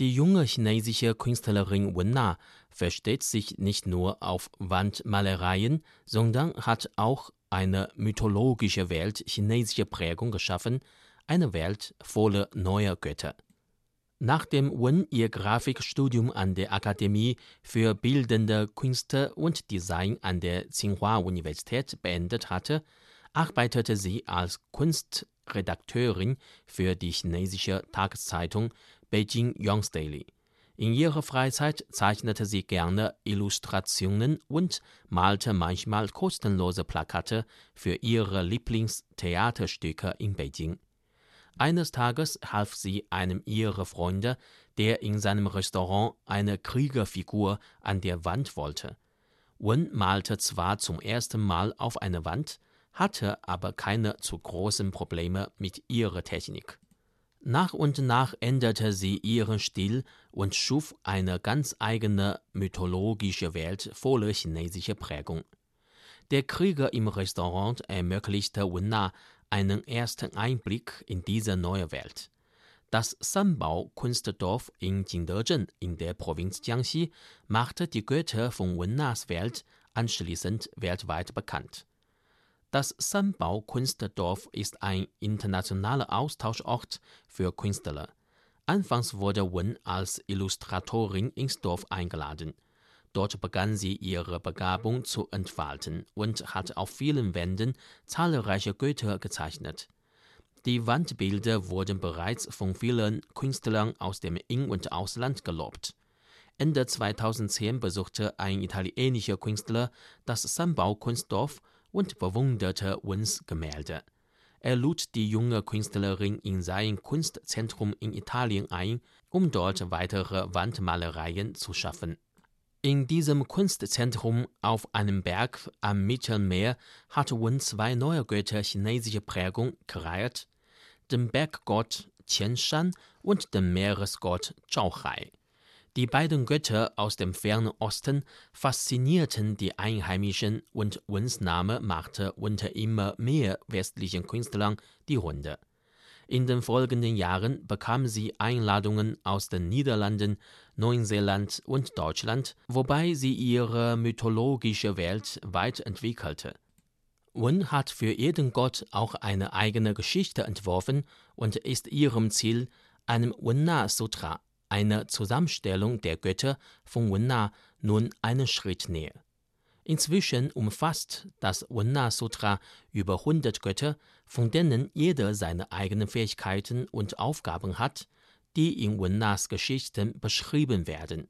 Die junge chinesische Künstlerin Wen Na versteht sich nicht nur auf Wandmalereien, sondern hat auch eine mythologische Welt chinesischer Prägung geschaffen, eine Welt voller neuer Götter. Nachdem Wen ihr Grafikstudium an der Akademie für Bildende Künste und Design an der Tsinghua-Universität beendet hatte, arbeitete sie als Kunstredakteurin für die chinesische Tageszeitung Beijing Young's Daily. In ihrer Freizeit zeichnete sie gerne Illustrationen und malte manchmal kostenlose Plakate für ihre Lieblingstheaterstücke in Beijing. Eines Tages half sie einem ihrer Freunde, der in seinem Restaurant eine Kriegerfigur an der Wand wollte. Wen malte zwar zum ersten Mal auf eine Wand, hatte aber keine zu großen Probleme mit ihrer Technik. Nach und nach änderte sie ihren Stil und schuf eine ganz eigene mythologische Welt voller chinesischer Prägung. Der Krieger im Restaurant ermöglichte Wen Na einen ersten Einblick in diese neue Welt. Das Sanbao-Kunstdorf in Jingdezhen in der Provinz Jiangxi machte die Götter von Wen Nas Welt anschließend weltweit bekannt. Das Sanbao-Kunstdorf ist ein internationaler Austauschort für Künstler. Anfangs wurde Wen als Illustratorin ins Dorf eingeladen. Dort begann sie ihre Begabung zu entfalten und hat auf vielen Wänden zahlreiche Götter gezeichnet. Die Wandbilder wurden bereits von vielen Künstlern aus dem In- und Ausland gelobt. Ende 2010 besuchte ein italienischer Künstler das Sanbao-Kunstdorf und bewunderte Wens Gemälde. Er lud die junge Künstlerin in sein Kunstzentrum in Italien ein, um dort weitere Wandmalereien zu schaffen. In diesem Kunstzentrum auf einem Berg am Mittelmeer hat Wen zwei neue Götter chinesischer Prägung kreiert, den Berggott Qianshan und den Meeresgott Zhaohai. Die beiden Götter aus dem fernen Osten faszinierten die Einheimischen und Wens Name machte unter immer mehr westlichen Künstlern die Runde. In den folgenden Jahren bekam sie Einladungen aus den Niederlanden, Neuseeland und Deutschland, wobei sie ihre mythologische Welt weit entwickelte. Wen hat für jeden Gott auch eine eigene Geschichte entworfen und ist ihrem Ziel, einem Wen-Na Sutra, einer Zusammenstellung der Götter von Wen-Na, nun einen Schritt näher. Inzwischen umfasst das Wen-Na Sutra über 100 Götter, von denen jeder seine eigenen Fähigkeiten und Aufgaben hat, die in Wen-Nas Geschichten beschrieben werden.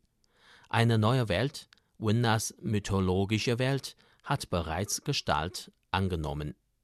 Eine neue Welt, Wen-Nas mythologische Welt, hat bereits Gestalt angenommen